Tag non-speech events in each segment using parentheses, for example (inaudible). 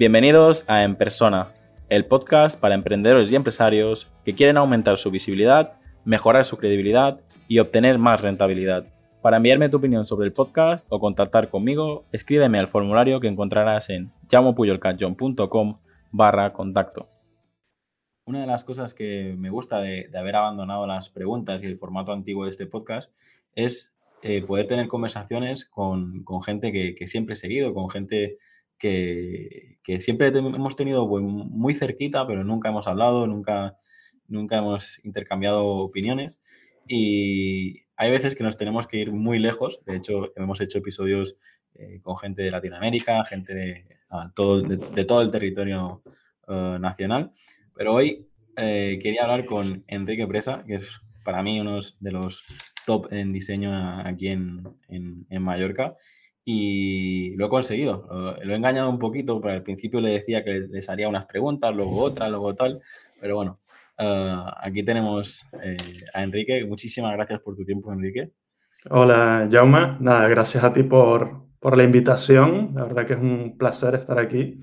Bienvenidos a En Persona, el podcast para emprendedores y empresarios que quieren aumentar su visibilidad, mejorar su credibilidad y obtener más rentabilidad. Para enviarme tu opinión sobre el podcast o contactar conmigo, escríbeme al formulario que encontrarás en llamopuyolcanchon.com barra contacto. Una de las cosas que me gusta de, haber abandonado las preguntas y el formato antiguo de este podcast es eh, poder tener conversaciones con, gente que, siempre he seguido, con gente que, siempre hemos tenido pues, muy cerquita, pero nunca hemos hablado, nunca, nunca hemos intercambiado opiniones. Y hay veces que nos tenemos que ir muy lejos. De hecho, hemos hecho episodios eh, con gente de Latinoamérica, gente de, todo, de, todo el territorio eh, nacional. Pero hoy eh, quería hablar con Enrique Presa, que es para mí uno de los top en diseño aquí en, en, Mallorca. Y lo he conseguido. Lo, he engañado un poquito, pero al principio le decía que les haría unas preguntas, luego otras, luego tal. Pero bueno, Ah, aquí tenemos eh, a Enrique. Muchísimas gracias por tu tiempo, Enrique. Hola, Jauma. Nada, gracias a ti por, por la invitación. La verdad que es un placer estar aquí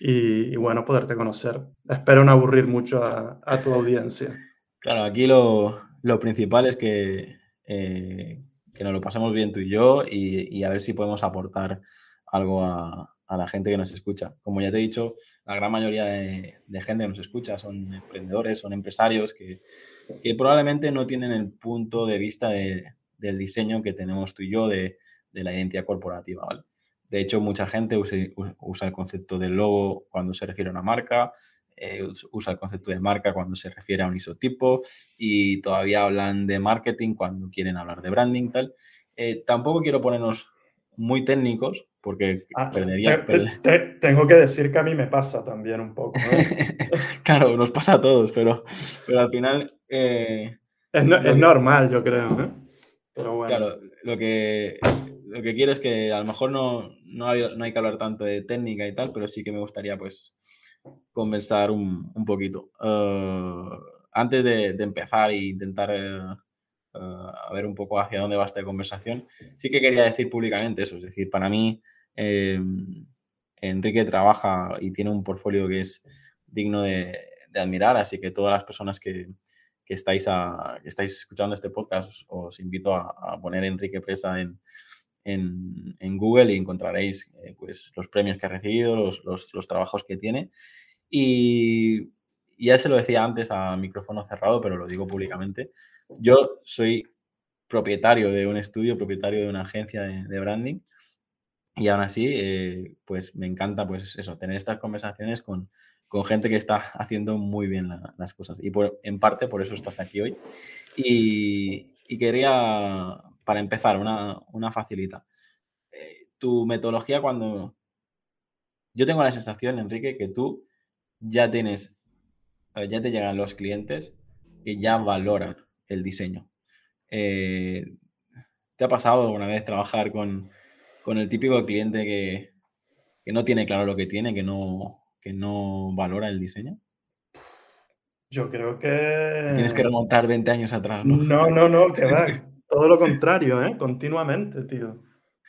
y, bueno, poderte conocer. Espero no aburrir mucho a, tu audiencia. Claro, aquí lo, lo principal es que, eh, que nos lo pasemos bien tú y yo y, y a ver si podemos aportar algo a, a la gente que nos escucha. Como ya te he dicho, la gran mayoría de, gente que nos escucha son emprendedores, son empresarios que, probablemente no tienen el punto de vista del diseño que tenemos tú y yo de, la identidad corporativa. De hecho, mucha gente usa, el concepto del logo cuando se refiere a una marca, eh, usa el concepto de marca cuando se refiere a un isotipo y todavía hablan de marketing cuando quieren hablar de branding, tal. Eh, tampoco quiero ponernos muy técnicos, porque ah, perdería... tengo que decir que a mí me pasa también un poco. (laughs) claro, nos pasa a todos, pero, pero al final... Eh, es, normal, yo creo. ¿eh? Pero bueno. Claro, lo que, lo que quiero es que a lo mejor no, no, hay, no hay que hablar tanto de técnica y tal, pero sí que me gustaría pues conversar un, un poquito. Uh, antes de, empezar e intentar... Uh, a ver un poco hacia dónde va esta conversación, sí que quería decir públicamente eso. Es decir, para mí, eh, Enrique trabaja y tiene un portfolio que es digno de, admirar, así que todas las personas que, estáis, estáis escuchando este podcast, os, invito a, poner Enrique Presa en, en, Google y encontraréis eh, pues, los premios que ha recibido, los, trabajos que tiene. Y, ya se lo decía antes a micrófono cerrado, pero lo digo públicamente. Yo soy propietario de un estudio, propietario de una agencia de, branding y aún así, eh, pues me encanta pues eso, tener estas conversaciones con, gente que está haciendo muy bien las cosas. Y en parte por eso estás aquí hoy. Y, quería, para empezar, una, una facilita. Eh, tu metodología cuando... Yo tengo la sensación, Enrique, que tú ya tienes, eh, ya te llegan los clientes que ya valoran el diseño. Eh, ¿Te ha pasado alguna vez trabajar con, el típico cliente que, no tiene claro lo que tiene, que no, que no valora el diseño? Yo creo que... Tienes que remontar 20 años atrás, ¿no? No, no, no, que va. (laughs) Todo lo (laughs) contrario, ¿eh? Continuamente, tío.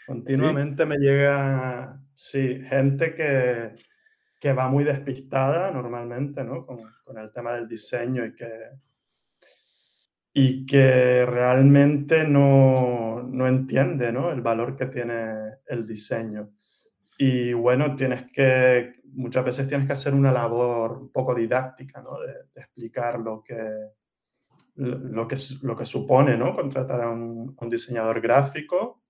Continuamente me llega, sí, gente que, que, va muy despistada normalmente, ¿no? Con, con, el tema del diseño y que, y que realmente no, no entiende ¿no? el valor que tiene el diseño. Y bueno, tienes que, muchas veces tienes que hacer una labor un poco didáctica, ¿no? de, explicar lo que, lo que, lo que supone ¿no? contratar a un, diseñador gráfico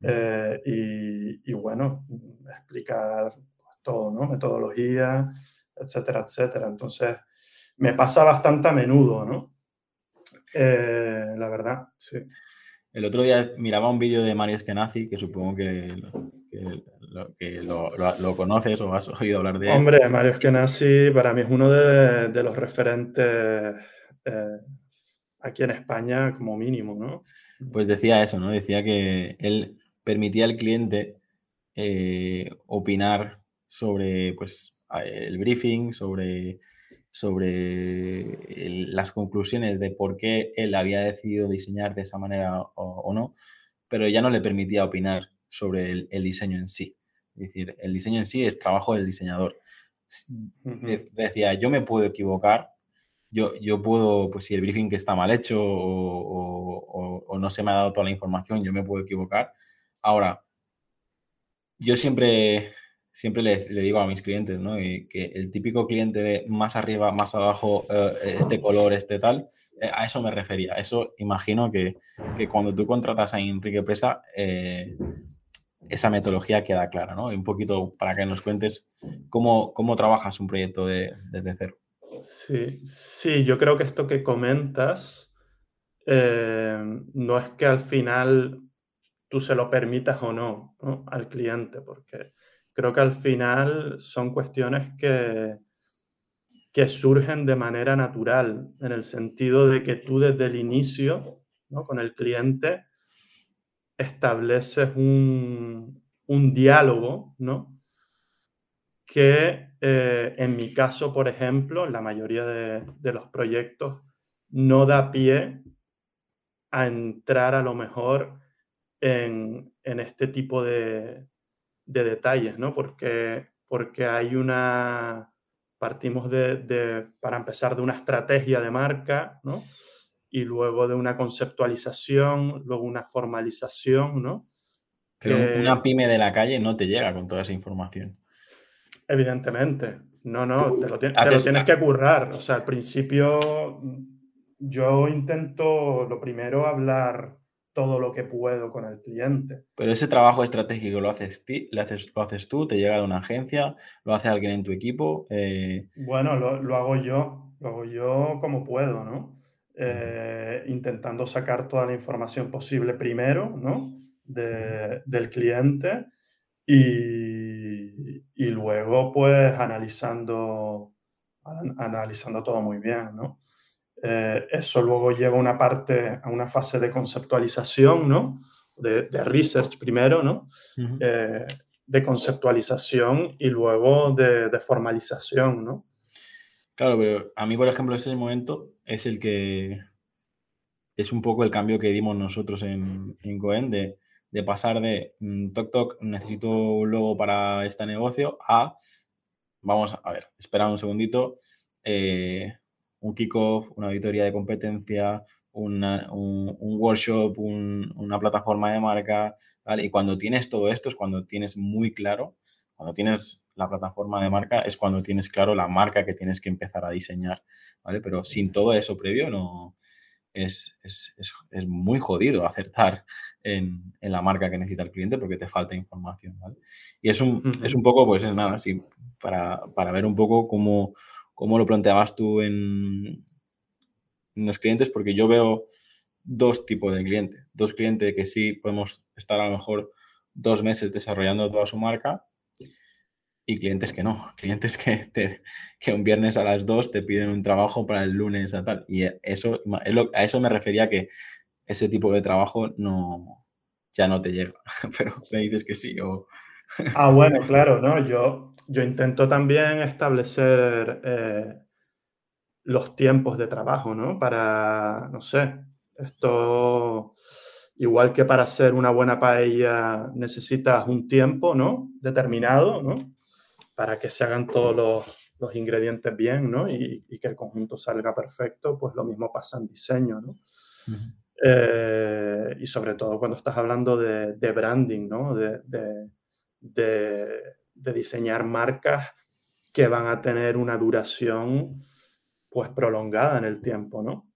eh, y, y, bueno, explicar todo, ¿no? metodología, etcétera, etcétera. Entonces, me pasa bastante a menudo, ¿no? Eh, la verdad, sí. El otro día miraba un vídeo de Mario Eskenazi, que supongo que, lo, conoces o has oído hablar de él. Hombre, Mario Eskenazi para mí es uno de, los referentes eh, aquí en España como mínimo, ¿no? Pues decía eso, ¿no? Decía que él permitía al cliente eh, opinar sobre pues, el briefing, sobre sobre las conclusiones de por qué él había decidido diseñar de esa manera o, no, pero ya no le permitía opinar sobre el, diseño en sí. Es decir, el diseño en sí es trabajo del diseñador. Decía, yo me puedo equivocar, yo, yo puedo, pues si el briefing está mal hecho o, no se me ha dado toda la información, yo me puedo equivocar. Ahora, yo siempre, siempre le, digo a mis clientes, ¿no? que el típico cliente de más arriba, más abajo, eh, este color, este tal, eh, a eso me refería. Eso imagino que, que, cuando tú contratas a Enrique Pesa, eh, esa metodología queda clara, ¿no? Un poquito para que nos cuentes cómo, cómo trabajas un proyecto de, desde cero. Sí, sí, yo creo que esto que comentas no es que al final tú se lo permitas o no, al cliente, porque creo que al final son cuestiones que, que surgen de manera natural, en el sentido de que tú desde el inicio, con el cliente, estableces un, diálogo, ¿no? que eh, en mi caso, por ejemplo, en la mayoría de, de, los proyectos, no da pie a entrar a lo mejor en, este tipo de, detalles, ¿no? Porque, porque hay una, partimos de, para empezar, de una estrategia de marca, ¿no? Y luego de una conceptualización, luego una formalización, ¿no? Pero una pyme de la calle no te llega con toda esa información. Evidentemente. No, no, te lo, te lo tienes que currar. O sea, al principio yo intento, lo primero, hablar todo lo que puedo con el cliente. Pero ese trabajo estratégico lo haces, lo haces, lo haces tú, te llega de una agencia, lo hace alguien en tu equipo. Eh, bueno, lo, hago yo, lo hago yo como puedo, ¿no? Eh, intentando sacar toda la información posible primero, ¿no? del cliente y, y, luego pues analizando, analizando todo muy bien, ¿no? Eh, eso luego lleva una parte, a una fase de conceptualización, ¿no? De, research primero, ¿no? Eh, de conceptualización y luego de, formalización, ¿no? Claro, pero a mí, por ejemplo, ese momento es el que es un poco el cambio que dimos nosotros en, en Coen de, de, pasar de mm, toc toc, necesito un logo para este negocio a vamos a ver, espera un segundito. Eh, un kickoff, una auditoría de competencia, un, workshop, una plataforma de marca, Y cuando tienes todo esto es cuando tienes muy claro, cuando tienes la plataforma de marca es cuando tienes claro la marca que tienes que empezar a diseñar, ¿vale? Pero sin todo eso previo no... Es, muy jodido acertar en, la marca que necesita el cliente porque te falta información, Y es un, es un poco, pues nada, así, para, para ver un poco cómo, cómo lo planteabas tú en, los clientes, porque yo veo dos tipos de clientes. Dos clientes que sí podemos estar a lo mejor dos meses desarrollando toda su marca y clientes que no. Clientes que, que un viernes a las dos te piden un trabajo para el lunes a tal. Y eso, a eso me refería que ese tipo de trabajo no, ya no te llega. (laughs) Pero me dices que sí o... Ah, bueno, claro, ¿no? Yo, yo intento también establecer eh, los tiempos de trabajo, ¿no? Para, no sé, esto, igual que para hacer una buena paella necesitas un tiempo, ¿no? Determinado, ¿no? Para que se hagan todos los, ingredientes bien, ¿no? Y, que el conjunto salga perfecto, pues lo mismo pasa en diseño, ¿no? Eh, y sobre todo cuando estás hablando de, branding, ¿no? de, de, diseñar marcas que van a tener una duración pues prolongada en el tiempo, ¿no?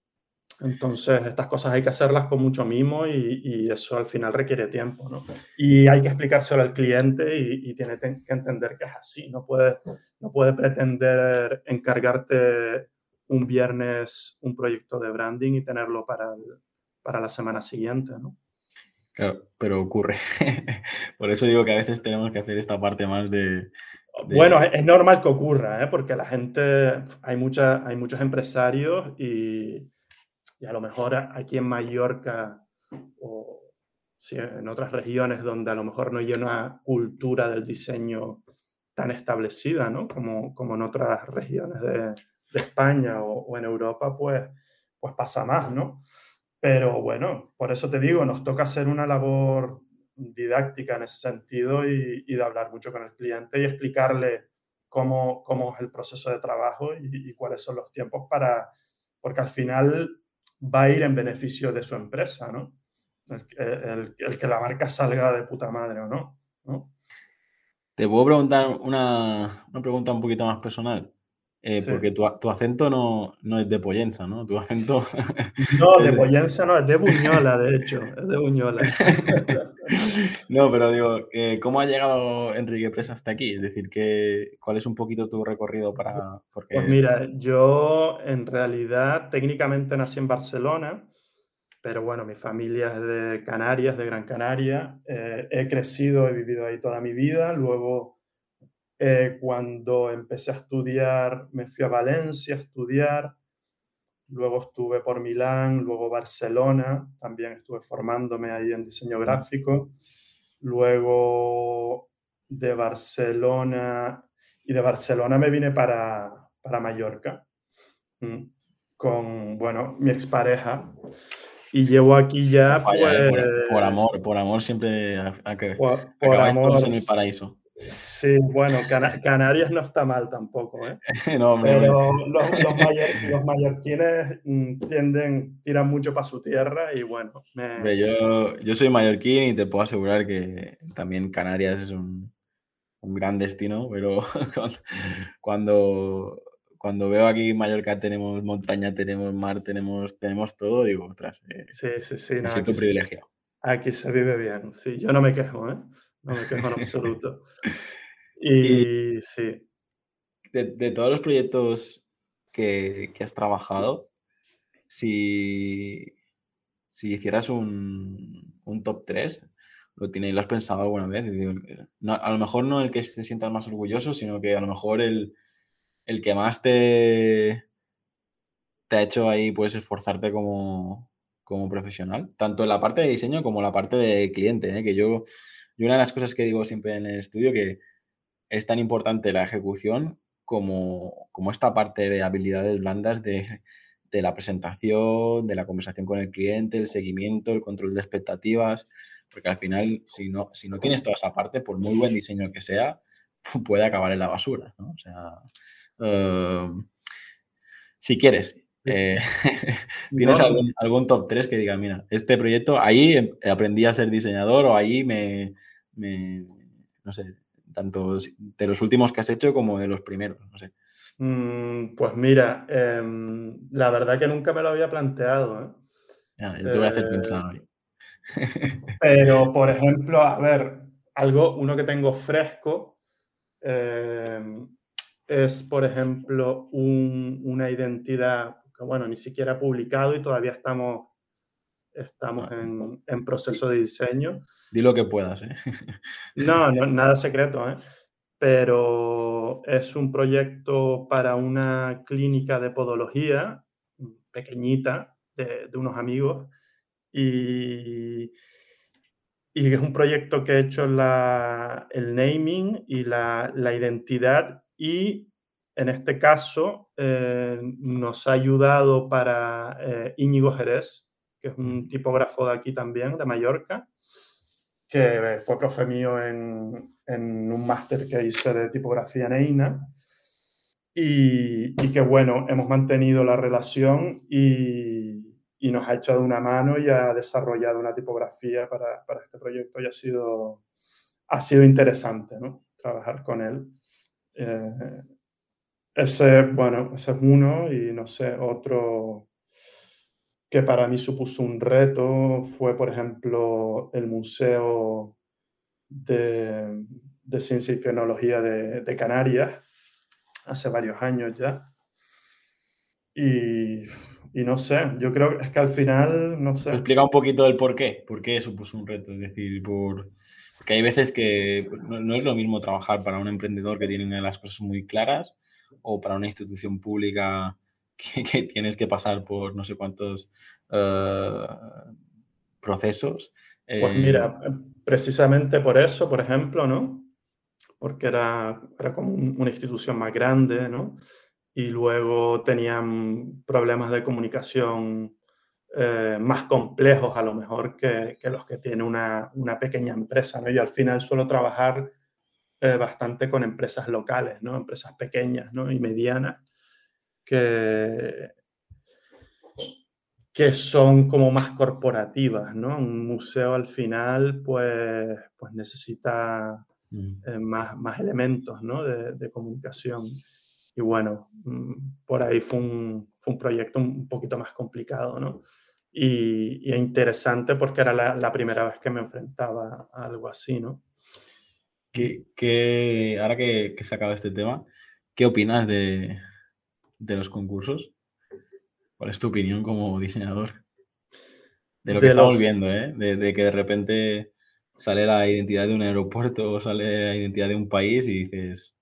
Entonces, estas cosas hay que hacerlas con mucho mimo y, eso al final requiere tiempo, ¿no? Y hay que explicárselo al cliente y, tiene que entender que es así. No puede, no puede pretender encargarte un viernes un proyecto de branding y tenerlo para, para la semana siguiente, ¿no? Claro, pero ocurre. (laughs) Por eso digo que a veces tenemos que hacer esta parte más de... Bueno, es normal que ocurra, ¿eh? porque la gente, hay, mucha, hay muchos empresarios y, y, a lo mejor aquí en Mallorca o en otras regiones donde a lo mejor no hay una cultura del diseño tan establecida, ¿no? Como, como en otras regiones de, España o, en Europa, pues, pues pasa más, ¿no? Pero bueno, por eso te digo, nos toca hacer una labor didáctica en ese sentido y, de hablar mucho con el cliente y explicarle cómo, cómo es el proceso de trabajo y, cuáles son los tiempos para, porque al final va a ir en beneficio de su empresa, ¿no? El, que la marca salga de puta madre o no, ¿no? Te puedo preguntar una, una pregunta un poquito más personal. Eh, porque tu, tu, acento no, no, es de Pollensa, ¿no? Tu acento... (laughs) No, de Pollensa no, es de Buñola, de hecho, es de Buñola. (laughs) no, pero digo, eh, ¿cómo ha llegado Enrique Presa hasta aquí? Es decir, que, ¿cuál es un poquito tu recorrido para...? Porque... Pues mira, yo en realidad técnicamente nací en Barcelona, pero bueno, mi familia es de Canarias, de Gran Canaria. Eh, he crecido, he vivido ahí toda mi vida, luego eh, cuando empecé a estudiar, me fui a Valencia a estudiar, luego estuve por Milán, luego Barcelona, también estuve formándome ahí en diseño gráfico, luego de Barcelona, y de Barcelona me vine para, para Mallorca, mm, con, bueno, mi expareja, y llevo aquí ya, por, pues amor, por amor siempre a, que por, amor, en el paraíso. Sí, bueno, Canarias no está mal tampoco, ¿eh? (laughs) no, Pero los, los, mallorquines mm, tienden, tiran mucho para su tierra y bueno. Yo, yo soy mallorquín y te puedo asegurar que también Canarias es un, un gran destino, pero (laughs) cuando, cuando veo aquí Mallorca tenemos montaña, tenemos mar, tenemos, tenemos todo, digo, ostras, eh, sí, sí, sí, me siento privilegiado. Aquí se vive bien, sí, yo no me quejo, ¿eh? No me quejo en absoluto. (laughs) Y, sí. De, todos los proyectos que, has trabajado, si, si hicieras un, top 3, ¿lo, tienes, ¿lo has pensado alguna vez? a lo mejor no el que te sientas más orgulloso, sino que a lo mejor el, que más te, te ha hecho ahí pues esforzarte como, profesional, tanto en la parte de diseño como en la parte de cliente, ¿eh? que yo y una de las cosas que digo siempre en el estudio que es tan importante la ejecución como, como esta parte de habilidades blandas de, de, la presentación, de la conversación con el cliente, el seguimiento, el control de expectativas, porque al final, si no, si no tienes toda esa parte, por muy buen diseño que sea, (laughs) puede acabar en la basura. ¿no? O sea, em, si quieres, eh, (laughs) ¿Tienes algún, top 3 que diga, mira, este proyecto, ahí em, aprendí a ser diseñador o ahí me, no sé, tanto de los últimos que has hecho como de los primeros, no sé. Mm, pues mira, em, la verdad que nunca me lo había planteado. ¿eh? yo te voy a hacer pensar hoy. (laughs) pero, por ejemplo, a ver, algo, uno que tengo fresco, em, es, por ejemplo, una identidad bueno, ni siquiera publicado y todavía estamos, estamos en, en, proceso de diseño. Di lo que puedas, ¿eh? (laughs) No, nada secreto, ¿eh? Pero es un proyecto para una clínica de podología pequeñita de, de unos amigos y, y es un proyecto que he hecho la, el naming y la, la identidad y en este caso, eh, nos ha ayudado para eh, Íñigo Jerez, que es un tipógrafo de aquí también, de Mallorca, que fue profe mío en, un máster que hice de tipografía en EINA. Y, y, que bueno, hemos mantenido la relación y, nos ha echado una mano y ha desarrollado una tipografía para, este proyecto y ha sido, ha sido interesante ¿no? trabajar con él. Eh, ese, bueno, ese es uno y no sé, otro que para mí supuso un reto fue, por ejemplo, el Museo de, Ciencia y Tecnología de, Canarias, hace varios años ya. Y, no sé, yo creo que es que al final, no sé. Explica un poquito el por qué, por qué supuso un reto, es decir, por... Porque hay veces que no, no es lo mismo trabajar para un emprendedor que tiene las cosas muy claras o para una institución pública (laughs) que, tienes que pasar por no sé cuántos eh, procesos. Pues mira, eh, precisamente por eso, por ejemplo, ¿no? Porque era, era como una institución más grande, ¿no? Y luego tenían problemas de comunicación eh, más complejos a lo mejor que, los que tiene una, pequeña empresa. ¿no? Yo al final suelo trabajar eh, bastante con empresas locales, ¿no? empresas pequeñas ¿no? y medianas que, que son como más corporativas. ¿no? Un museo al final pues, pues necesita mm. eh, más, más, elementos ¿no? de, de comunicación. Y bueno, mm, por ahí fue un, fue un proyecto un poquito más complicado, ¿no? Y, y interesante porque era la, la, primera vez que me enfrentaba a algo así, ¿no? ¿Qué, qué ahora que, que, se acaba este tema, ¿qué opinas de, de, los concursos? ¿Cuál es tu opinión como diseñador? De lo que estamos viendo, ¿eh? De, de, que de repente sale la identidad de un aeropuerto o sale la identidad de un país y dices,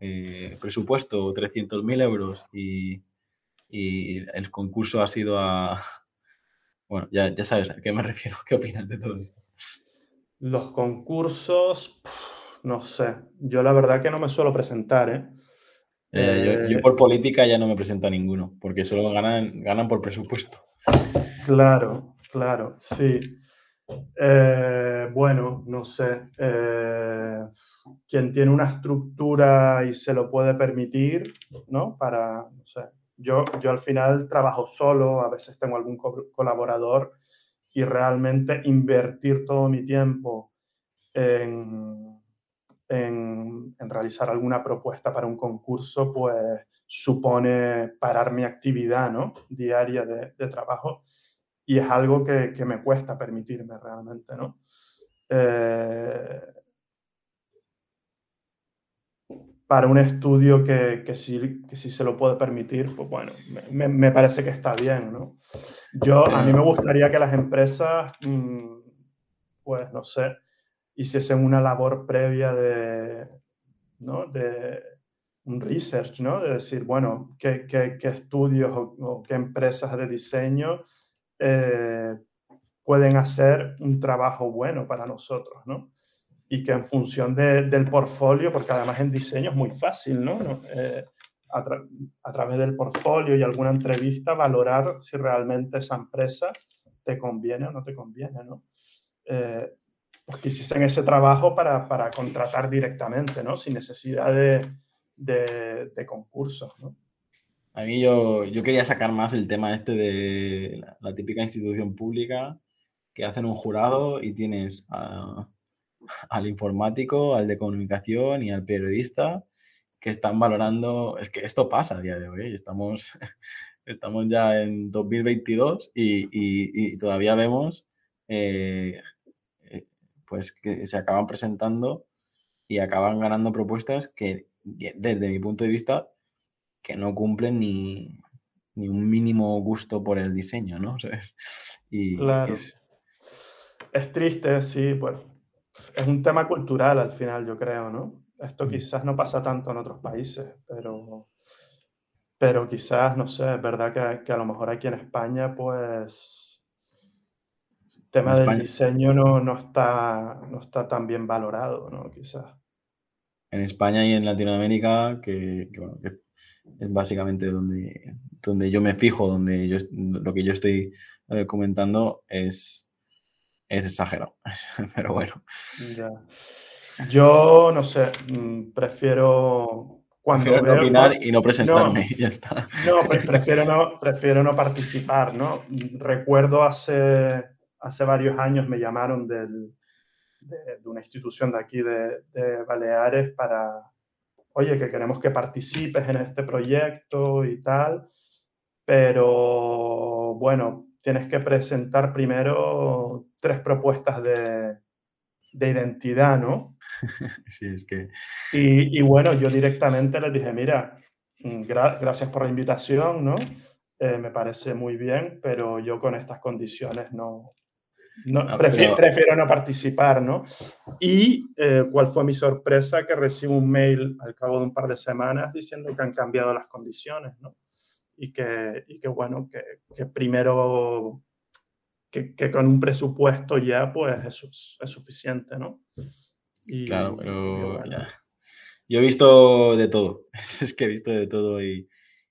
eh, presupuesto 300.000 euros y, el concurso ha sido a... (laughs) Bueno, ya, ya, sabes a qué me refiero. (laughs) ¿Qué opinas de todo esto? Los concursos, no sé. Yo la verdad que no me suelo presentar, ¿eh? Eh, yo, por política ya no me presento a ninguno, porque solo ganan, ganan por presupuesto. Claro, claro, sí. bueno, no sé quien tiene una estructura y se lo puede permitir, ¿no? Para, no sé, yo, yo al final trabajo solo, a veces tengo algún colaborador y realmente invertir todo mi tiempo en, en, realizar alguna propuesta para un concurso, pues supone parar mi actividad ¿no? diaria de, de trabajo y es algo que, que, me cuesta permitirme realmente, ¿no? Eh, para un estudio que, que, sí, que sí se lo puede permitir, pues bueno, me, me parece que está bien, ¿no? Yo, a mí me gustaría que las empresas, mm, pues no sé, hiciesen una labor previa de, ¿no? De un research, ¿no? De decir, bueno, qué, qué, qué estudios o, qué empresas de diseño eh, pueden hacer un trabajo bueno para nosotros, ¿no? Y que en función del portfolio, porque además en diseño es muy fácil, ¿no? Eh, a, través del portfolio y alguna entrevista valorar si realmente esa empresa te conviene o no te conviene, ¿no? Eh, pues que hiciesen ese trabajo para, para, contratar directamente, ¿no? Sin necesidad de, de, de concursos, ¿no? A mí yo, yo quería sacar más el tema este de la, la típica institución pública que hacen un jurado y tienes a al informático, al de comunicación y al periodista que están valorando, es que esto pasa a día de hoy, estamos, (laughs) estamos ya en 2022 y, y, todavía vemos eh, eh, pues que se acaban presentando y acaban ganando propuestas que desde mi punto de vista que no cumplen ni, ni un mínimo gusto por el diseño, ¿no? (laughs) Y claro. es... es triste, sí, pues es un tema cultural al final, yo creo, ¿no? Esto mm. quizás no pasa tanto en otros países, pero, pero quizás, no sé, es verdad que, que a lo mejor aquí en España, pues, el tema del diseño no, no, está, no está tan bien valorado, ¿no? Quizás. En España y en Latinoamérica, que, que, bueno, que es básicamente donde, donde yo me fijo, donde yo, lo que yo estoy eh, comentando es es exagerado. (laughs) Pero bueno. (laughs) Yo no sé, mm, prefiero cuando prefiero opinar y no presentarme, (laughs) ya está. No, prefiero no, prefiero no participar, ¿no? Recuerdo hace, hace varios años me llamaron del, de, una institución de aquí de, de, Baleares para, oye, que queremos que participes en este proyecto y tal, pero bueno, tienes que presentar primero tres propuestas de, de identidad, ¿no? (laughs) Sí, es que... Y, y, bueno, yo directamente les dije, mira, mm, gracias por la invitación, ¿no? Eh, me parece muy bien, pero yo con estas condiciones no, no, no prefiero, pero... prefiero, no participar, ¿no? Y eh, cuál fue mi sorpresa que recibo un mail al cabo de un par de semanas diciendo que han cambiado las condiciones, ¿no? y que, y que bueno, que, que primero que, que, con un presupuesto ya pues eso es, es suficiente, ¿no? Y, claro, pero bueno. ya. Yo he visto de todo, (laughs) es que he visto de todo y,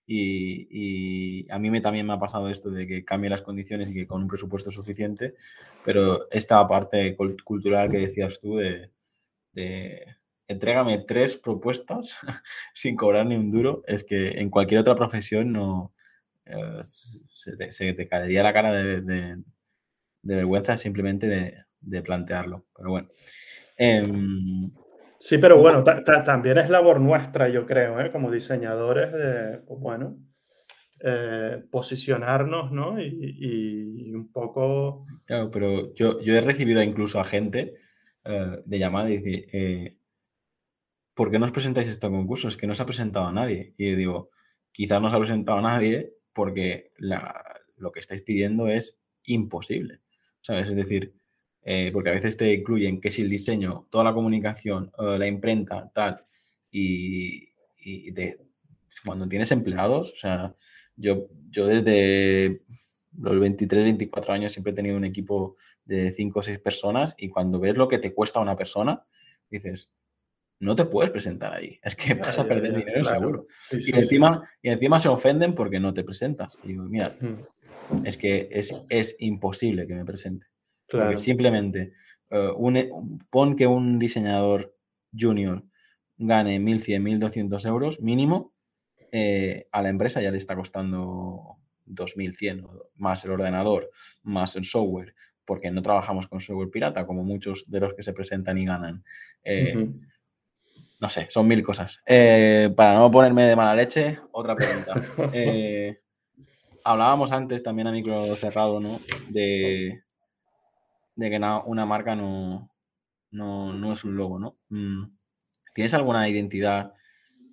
y, a mí me, también me ha pasado esto de que cambie las condiciones y que con un presupuesto suficiente, pero esta parte cultural que decías tú de, de entrégame tres propuestas (laughs) sin cobrar ni un duro, es que en cualquier otra profesión no eh, se, te, caería la cara de, vergüenza simplemente de, plantearlo. Pero bueno. Em, sí, pero bueno, también es labor nuestra, yo creo, ¿eh? como diseñadores, de, pues bueno, eh, posicionarnos, ¿no? Y, un poco... Claro, pero yo, yo he recibido incluso a gente de llamada y decir, ¿por qué no os presentáis este concurso? Es que no se ha presentado a nadie. Y yo digo, quizás no se ha presentado a nadie porque lo que estáis pidiendo es imposible. ¿Sabes? Es decir, eh, porque a veces te incluyen que si el diseño, toda la comunicación, eh, la imprenta, tal, y, cuando tienes empleados, o sea, yo, yo desde los 23, 24 años siempre he tenido un equipo de 5 o 6 personas y cuando ves lo que te cuesta una persona, dices, no te puedes presentar ahí. Es que vas a perder dinero seguro. y, encima, y encima se ofenden porque no te presentas. Y digo, mira, es que es, es, imposible que me presente. Porque simplemente eh, pon que un diseñador junior gane 1.100, 1.200 euros mínimo, eh, a la empresa ya le está costando 2.100, más el ordenador, más el software, porque no trabajamos con software pirata, como muchos de los que se presentan y ganan. Eh, no sé, son mil cosas. Eh, para no ponerme de mala leche, otra pregunta. (laughs) Eh, hablábamos antes también a micro cerrado, ¿no? De, de que una marca no, no, es un logo, ¿no? Mm, ¿Tienes alguna identidad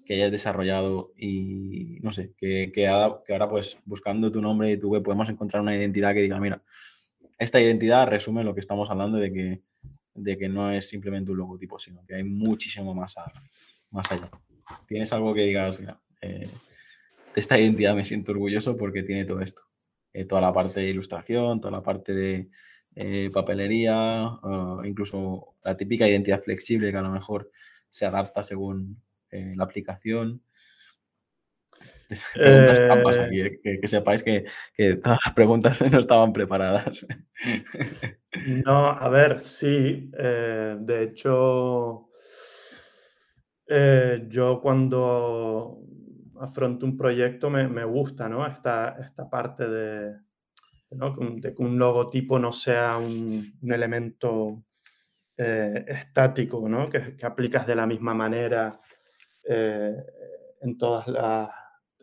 que hayas desarrollado y, no sé, que, que, ahora, pues buscando tu nombre y tu web podemos encontrar una identidad que diga, mira, esta identidad resume lo que estamos hablando de que de que no es simplemente un logotipo, sino que hay muchísimo más, más allá. ¿Tienes algo que digas, mira, eh, de esta identidad me siento orgulloso porque tiene todo esto? Eh, toda la parte de ilustración, toda la parte de eh, papelería, incluso la típica identidad flexible que a lo mejor se adapta según la aplicación. Preguntas trampas aquí, que, que, sepáis que, que, todas las preguntas (laughs) no estaban preparadas. No, a ver, sí. Eh, de hecho, eh, yo cuando afronto un proyecto me, gusta, ¿no? Esta, esta parte de, que un logotipo no sea un, elemento eh, estático, ¿no? Que, que, aplicas de la misma manera en, todas las,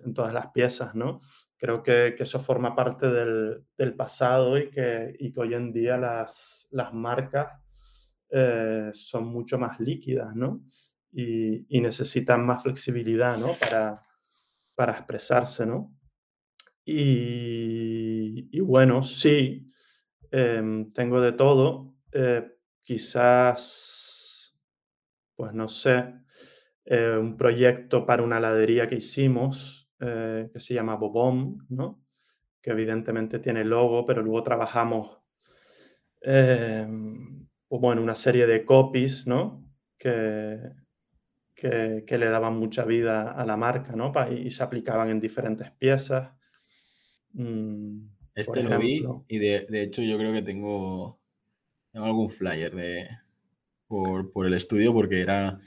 en todas las piezas, ¿no? Creo que, eso forma parte del, pasado y que, hoy en día las, marcas eh, son mucho más líquidas, ¿no? Y, necesitan más flexibilidad, ¿no? Para, para expresarse, ¿no? Y, bueno, sí, em, tengo de todo. Eh, quizás, pues no sé, eh, un proyecto para una heladería que hicimos eh, que se llama Bobom, ¿no? que evidentemente tiene logo, pero luego trabajamos eh, pues bueno, una serie de copies ¿no? que, que, le daban mucha vida a la marca ¿no? y, se aplicaban en diferentes piezas. Mm, este lo vi y de, de, hecho yo creo que tengo, tengo algún flyer de, por, por el estudio porque era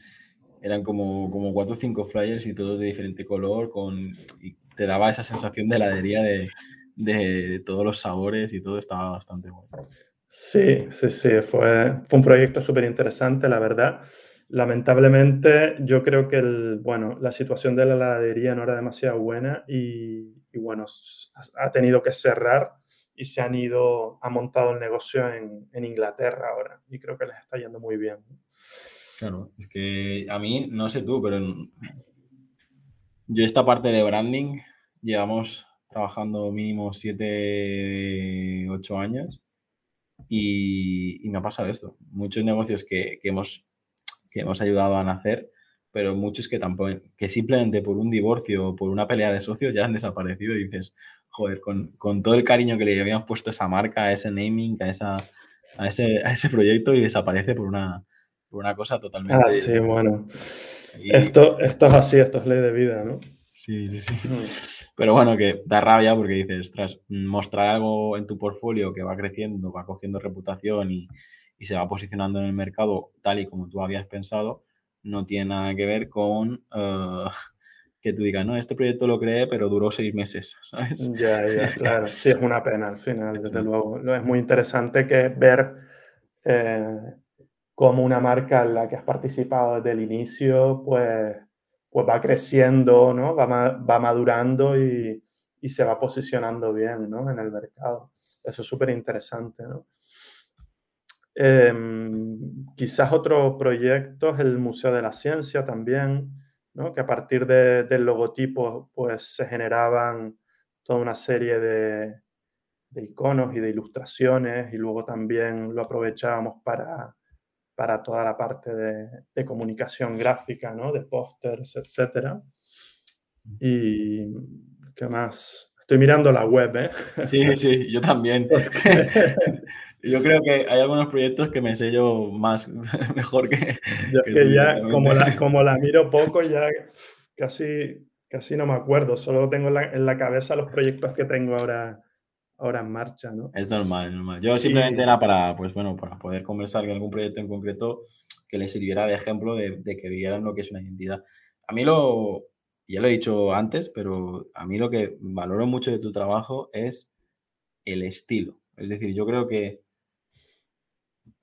eran como, como cuatro o cinco flyers y todos de diferente color, con, y te daba esa sensación de heladería de, de todos los sabores y todo estaba bastante bueno. Sí, sí, sí, fue, fue un proyecto súper interesante, la verdad. Lamentablemente, yo creo que el, bueno, la situación de la heladería no era demasiado buena y, y bueno, ha tenido que cerrar y se han ido, ha montado el negocio en, en Inglaterra ahora y creo que les está yendo muy bien. Claro, es que a mí, no sé tú, pero yo esta parte de branding llevamos trabajando mínimo 7, 8 años y, me ha pasado esto. Muchos negocios que, hemos, que hemos ayudado a nacer, pero muchos que tampoco, que simplemente por un divorcio o por una pelea de socios ya han desaparecido y dices, joder, con, todo el cariño que le habíamos puesto a esa marca, a ese naming, a, esa, a, ese, a ese proyecto y desaparece por una, una cosa totalmente... Ah, sí, bueno. Esto, esto es así, esto es ley de vida, ¿no? Sí, sí, sí. Mm. Pero bueno, que da rabia porque dices, tras mostrar algo en tu portfolio que va creciendo, va cogiendo reputación y, y se va posicionando en el mercado tal y como tú habías pensado, no tiene nada que ver con uh, (laughs) que tú digas, no, este proyecto lo creé, pero duró seis meses, (laughs) ¿sabes? Ya, ya, claro. Sí, es una pena al final, desde luego. Es muy interesante que ver eh, cómo una marca en la que has participado desde el inicio, pues, pues va creciendo, ¿no? Va, va madurando y, y, se va posicionando bien, ¿no? En el mercado. Eso es súper interesante, ¿no? Em, quizás otro proyecto es el Museo de la Ciencia también, ¿no? que a partir de, del logotipo pues, se generaban toda una serie de, de, iconos y de ilustraciones y luego también lo aprovechábamos para, para toda la parte de, de comunicación gráfica, ¿no? de pósters, etc. Y qué más. Estoy mirando la web, ¿eh? Sí, sí, yo también. (laughs) (laughs) Yo creo que hay algunos proyectos que me yo más, (laughs) mejor que... que, ya, como la, como la miro poco, ya casi, casi no me acuerdo. Solo tengo en la, en la cabeza los proyectos que tengo ahora, ahora en marcha, ¿no? Es normal, es normal. Yo simplemente era para, pues bueno, para poder conversar con algún proyecto en concreto que les sirviera de ejemplo de, de, que vieran lo que es una identidad. A mí lo, ya lo he dicho antes, pero a mí lo que valoro mucho de tu trabajo es el estilo. Es decir, yo creo que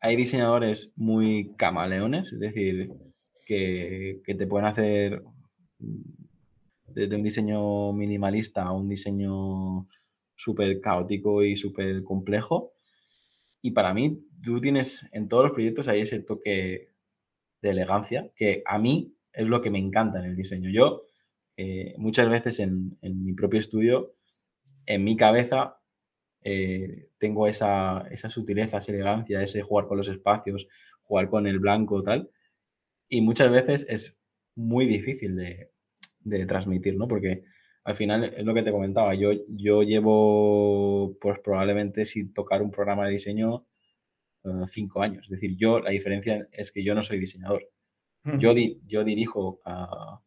hay diseñadores muy camaleones, es decir, que, te pueden hacer desde un diseño minimalista a un diseño súper caótico y súper complejo. Y para mí, tú tienes en todos los proyectos ahí ese toque de elegancia, que a mí es lo que me encanta en el diseño. Yo, eh, muchas veces en, en, mi propio estudio, en mi cabeza, eh, tengo esa, esa sutileza, esa elegancia, ese jugar con los espacios, jugar con el blanco, tal. Y muchas veces es muy difícil de, de transmitir, ¿no? Porque al final es lo que te comentaba, yo, yo llevo pues probablemente sin tocar un programa de diseño eh, cinco años. Es decir, yo la diferencia es que yo no soy diseñador. Yo, yo dirijo a,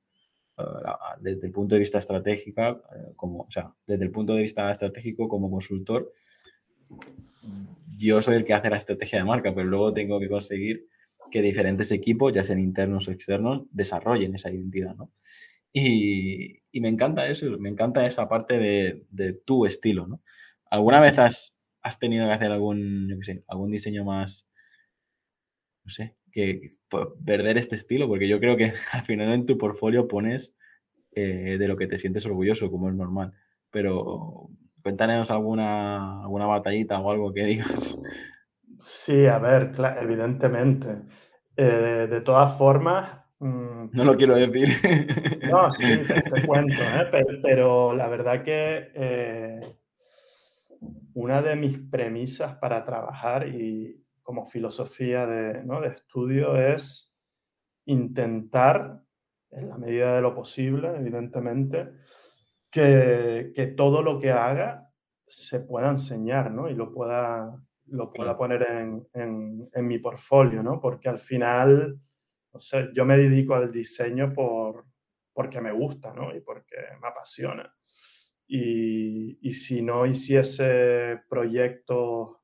desde el punto de vista estratégico, eh, como, o sea, desde el punto de vista estratégico como consultor, yo soy el que hace la estrategia de marca, pero luego tengo que conseguir que diferentes equipos, ya sean internos o externos, desarrollen esa identidad, ¿no? Y, y me encanta eso, me encanta esa parte de, de tu estilo, ¿no? ¿Alguna vez has, has, tenido que hacer algún, yo qué sé, algún diseño más, no sé, que perder este estilo, porque yo creo que (laughs) al final en tu portfolio pones eh, de lo que te sientes orgulloso, como es normal. Pero cuéntanos alguna, alguna batallita o algo que (laughs) digas. Sí, a ver, evidentemente. Eh, de todas formas... Mm, no lo quiero decir. No, sí, (laughs) te, cuento, ¿eh? pero, pero, la verdad que una de mis premisas para trabajar y, como filosofía de, ¿no? de estudio es intentar, en la medida de lo posible, evidentemente, que, que todo lo que haga se pueda enseñar ¿no? y lo pueda, lo pueda poner en, en, en, mi portfolio, ¿no? porque al final, no sé, yo me dedico al diseño por, porque me gusta ¿no? y porque me apasiona. Y, y si no hiciese proyectos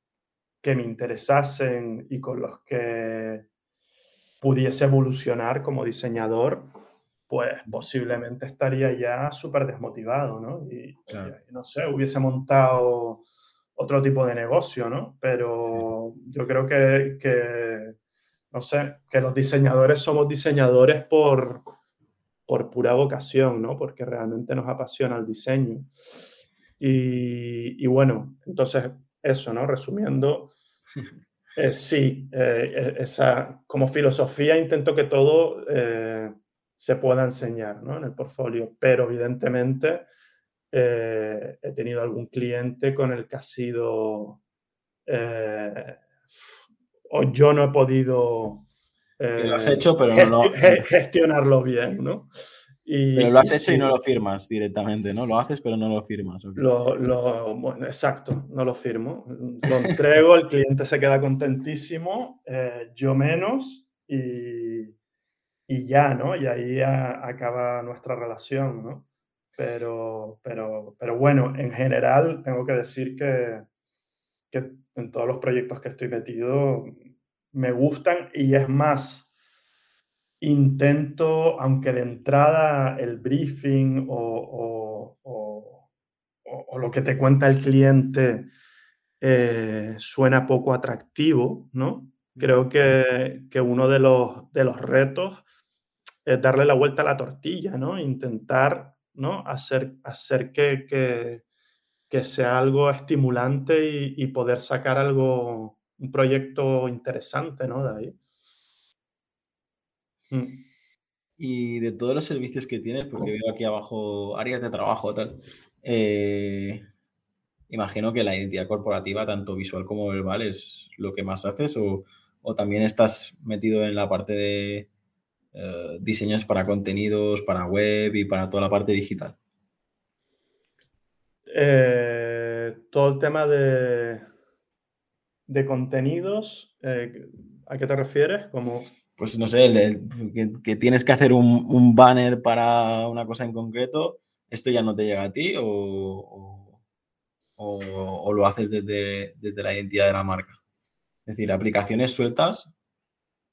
que me interesasen y con los que pudiese evolucionar como diseñador, pues posiblemente estaría ya súper desmotivado, ¿no? Y, no sé, hubiese montado otro tipo de negocio, ¿no? Pero yo creo que, que, no sé, que los diseñadores somos diseñadores por, por pura vocación, ¿no? Porque realmente nos apasiona el diseño. Y, y bueno, entonces eso, ¿no? Resumiendo, (laughs) eh, sí, eh, e, esa, como filosofía intento que todo eh, se pueda enseñar ¿no? en el portfolio, pero evidentemente he tenido algún cliente con el que ha sido, o yo no he podido... lo has hecho, pero no lo... gestionarlo bien, ¿no? Pero lo has hecho y no lo firmas directamente, ¿no? Lo haces, pero no lo firmas. Lo, lo, bueno, exacto, no lo firmo. Lo entrego, el cliente se queda contentísimo, eh, yo menos y, y, ya, ¿no? Y ahí acaba nuestra relación, ¿no? Pero, pero, pero bueno, en general tengo que decir que, que en todos los proyectos que estoy metido me gustan y es más, intento, aunque de entrada el briefing o, o, o, lo que te cuenta el cliente eh, suena poco atractivo, ¿no? Creo que, que uno de los, de los retos es darle la vuelta a la tortilla, ¿no? Intentar, ¿no? Hacer, hacer que, que, que sea algo estimulante y, y, poder sacar algo, un proyecto interesante, ¿no? De ahí. Mm. Y de todos los servicios que tienes, porque veo aquí abajo áreas de trabajo, tal, eh, imagino que la identidad corporativa, tanto visual como verbal, es lo que más haces o, o también estás metido en la parte de eh, diseños para contenidos, para web y para toda la parte digital. Eh, todo el tema de, de contenidos, eh, ¿a qué te refieres? Como... Pues no sé, el, el, que, que, tienes que hacer un, un, banner para una cosa en concreto, ¿esto ya no te llega a ti o, o, o lo haces desde, desde, la identidad de la marca? Es decir, aplicaciones sueltas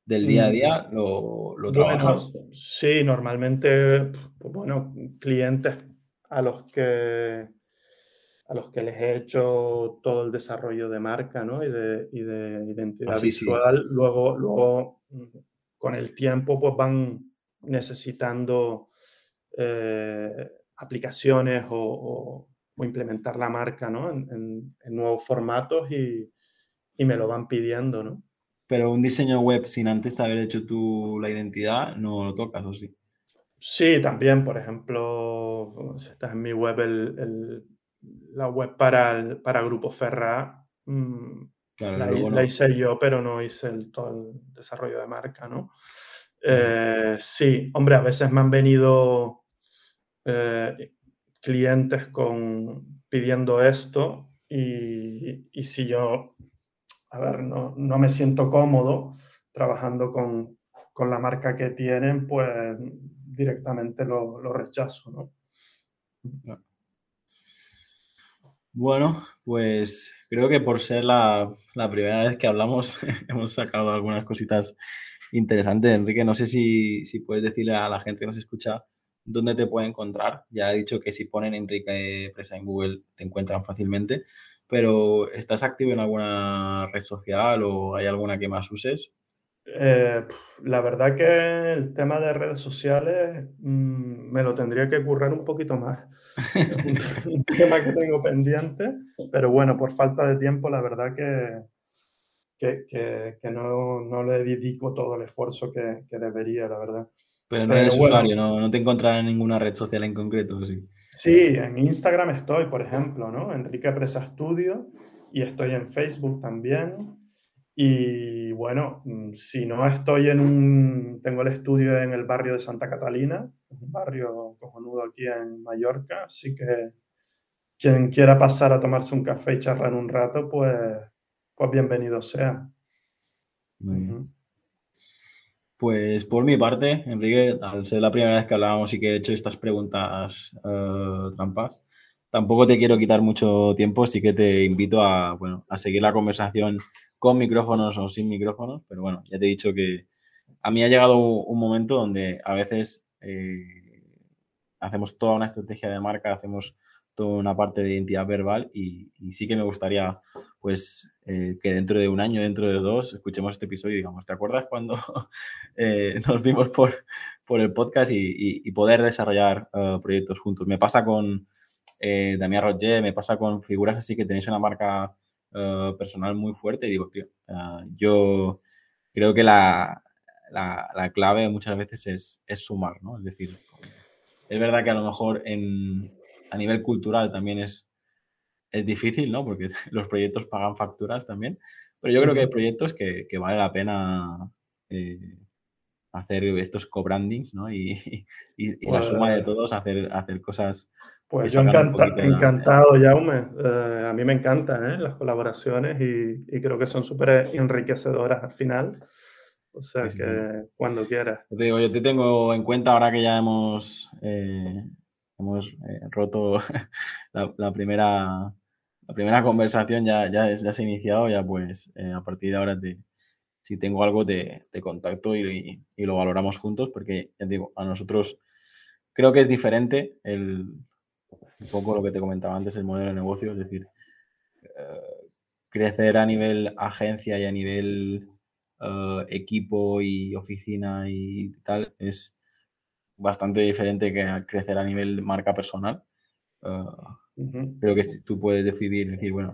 del día a mm. día lo, lo trabajas. Bueno, sí, normalmente, pues bueno, clientes a los que a los que les he hecho todo el desarrollo de marca ¿no? y, de, y de identidad visual, sí. luego, luego con el tiempo pues van necesitando eh, aplicaciones o, o, o, implementar la marca ¿no? en, en, en nuevos formatos y, y, me lo van pidiendo. ¿no? Pero un diseño web sin antes haber hecho tú la identidad, no lo tocas, ¿o sí? Sí, también, por ejemplo, si estás en mi web, el, el la web para, el, para Grupo Ferra mmm, claro, la, no. la, hice yo, pero no hice el, todo el desarrollo de marca, ¿no? Eh, sí, hombre, a veces me han venido eh, clientes con, pidiendo esto y, y, si yo, a ver, no, no me siento cómodo trabajando con, con, la marca que tienen, pues directamente lo, lo rechazo, no. Bueno, pues creo que por ser la, la primera vez que hablamos (laughs) hemos sacado algunas cositas interesantes. Enrique, no sé si, si, puedes decirle a la gente que nos escucha dónde te puede encontrar. Ya he dicho que si ponen Enrique Presa en Google te encuentran fácilmente, pero ¿estás activo en alguna red social o hay alguna que más uses? Eh, la verdad que el tema de redes sociales mmm, me lo tendría que currar un poquito más. Es (laughs) un, un, tema que tengo pendiente, pero bueno, por falta de tiempo, la verdad que, que, que, que no, no, le dedico todo el esfuerzo que, debería, la verdad. Pero no eres bueno, usuario, ¿no? no te encontrarás en ninguna red social en concreto, ¿sí? Sí, en Instagram estoy, por ejemplo, ¿no? Enrique Presa Studio, y estoy en Facebook también. Y bueno, mm, si no estoy en un, tengo el estudio en el barrio de Santa Catalina, un barrio cojonudo aquí en Mallorca, así que quien quiera pasar a tomarse un café y charlar un rato, pues, pues bienvenido sea. Muy bien. Uh -huh. Pues por mi parte, Enrique, al ser la primera vez que hablábamos y que he hecho estas preguntas uh, trampas, tampoco te quiero quitar mucho tiempo, así que te invito a, bueno, a seguir la conversación con micrófonos o sin micrófonos, pero bueno, ya te he dicho que a mí ha llegado un momento donde a veces eh, hacemos toda una estrategia de marca, hacemos toda una parte de identidad verbal y, sí que me gustaría pues eh, que dentro de un año, dentro de dos, escuchemos este episodio y digamos, ¿te acuerdas cuando (laughs) eh, nos vimos por, por el podcast y, poder desarrollar uh, proyectos juntos? Me pasa con Damián Roger, me pasa con figuras así que tenéis una marca uh, personal muy fuerte y digo, tío, uh, yo creo que la, la, la, clave muchas veces es, es sumar, ¿no? Es decir, es verdad que a lo mejor en, a nivel cultural también es, es difícil, ¿no? Porque (laughs) los proyectos pagan facturas también, pero yo creo que hay proyectos que, que vale la pena eh, hacer estos co-brandings, ¿no? Y, (laughs) y, y pues, la suma de todos hacer, hacer cosas pues yo encanta, encantado, Jaume. Uh, a mí me encantan ¿eh? las colaboraciones y, y, creo que son súper enriquecedoras al final. O sea sí, que sí. cuando quieras. Yo te digo, yo te tengo en cuenta ahora que ya hemos eh, hemos eh, roto (laughs) la, primera, la primera conversación, ya, ya, se ha iniciado, ya pues eh, a partir de ahora te, si tengo algo te, contacto y, y, lo valoramos juntos, porque digo, a nosotros creo que es diferente el, un poco lo que te comentaba antes, el modelo de negocio, es decir, eh, crecer a nivel agencia y a nivel eh, equipo y oficina y tal es bastante diferente que crecer a nivel marca personal. Eh, creo que tú puedes decidir, decir, bueno,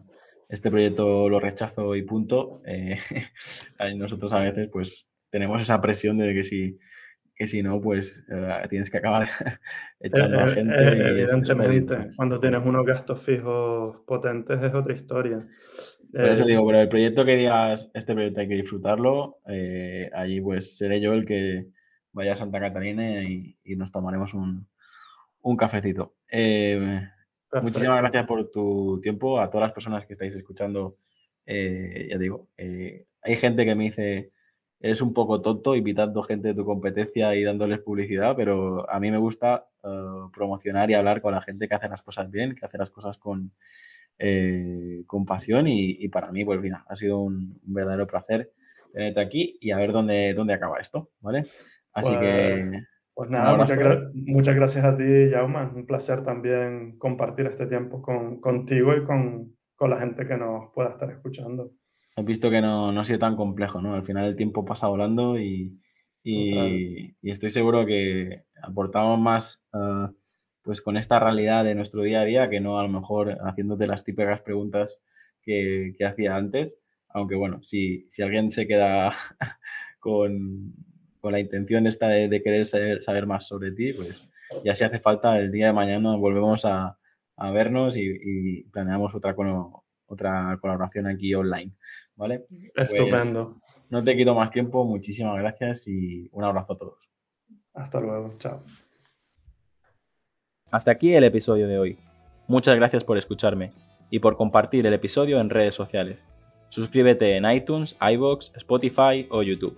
este proyecto lo rechazo y punto. (laughs) nosotros a veces pues tenemos esa presión de que si que si no, pues eh, tienes que acabar (laughs) echando a eh, gente. Eh, evidentemente, cuando tienes unos gastos fijos potentes es otra historia. Por eso digo, pero el proyecto que digas, este proyecto hay que disfrutarlo, allí pues seré yo el que vaya a Santa Catalina y, nos tomaremos un, un cafecito. Muchísimas gracias por tu tiempo, a todas las personas que estáis escuchando. ya digo, hay gente que me dice eres un poco tonto invitando gente de tu competencia y dándoles publicidad, pero a mí me gusta eh, promocionar y hablar con la gente que hace las cosas bien, que hace las cosas con, eh, con pasión y, para mí, pues mira, ha sido un, verdadero placer tenerte aquí y a ver dónde, dónde acaba esto, ¿vale? Así que... Pues, nada, muchas, gracias a ti, Jaume. Un placer también compartir este tiempo con, contigo y con, con la gente que nos pueda estar escuchando. He visto que no, ha sido tan complejo, ¿no? Al final el tiempo pasa volando y, estoy seguro que aportamos más eh, pues con esta realidad de nuestro día a día que no a lo mejor haciéndote las típicas preguntas que, hacía antes. Aunque bueno, si, si alguien se queda (laughs) con, la intención esta de, querer saber, más sobre ti, pues ya si hace falta el día de mañana volvemos a, vernos y, planeamos otra, otra colaboración aquí online, ¿vale? Estupendo. Pues, no te quito más tiempo, muchísimas gracias y un abrazo a todos. Hasta luego, chao. Hasta aquí el episodio de hoy. Muchas gracias por escucharme y por compartir el episodio en redes sociales. Suscríbete en iTunes, iBox, Spotify o YouTube.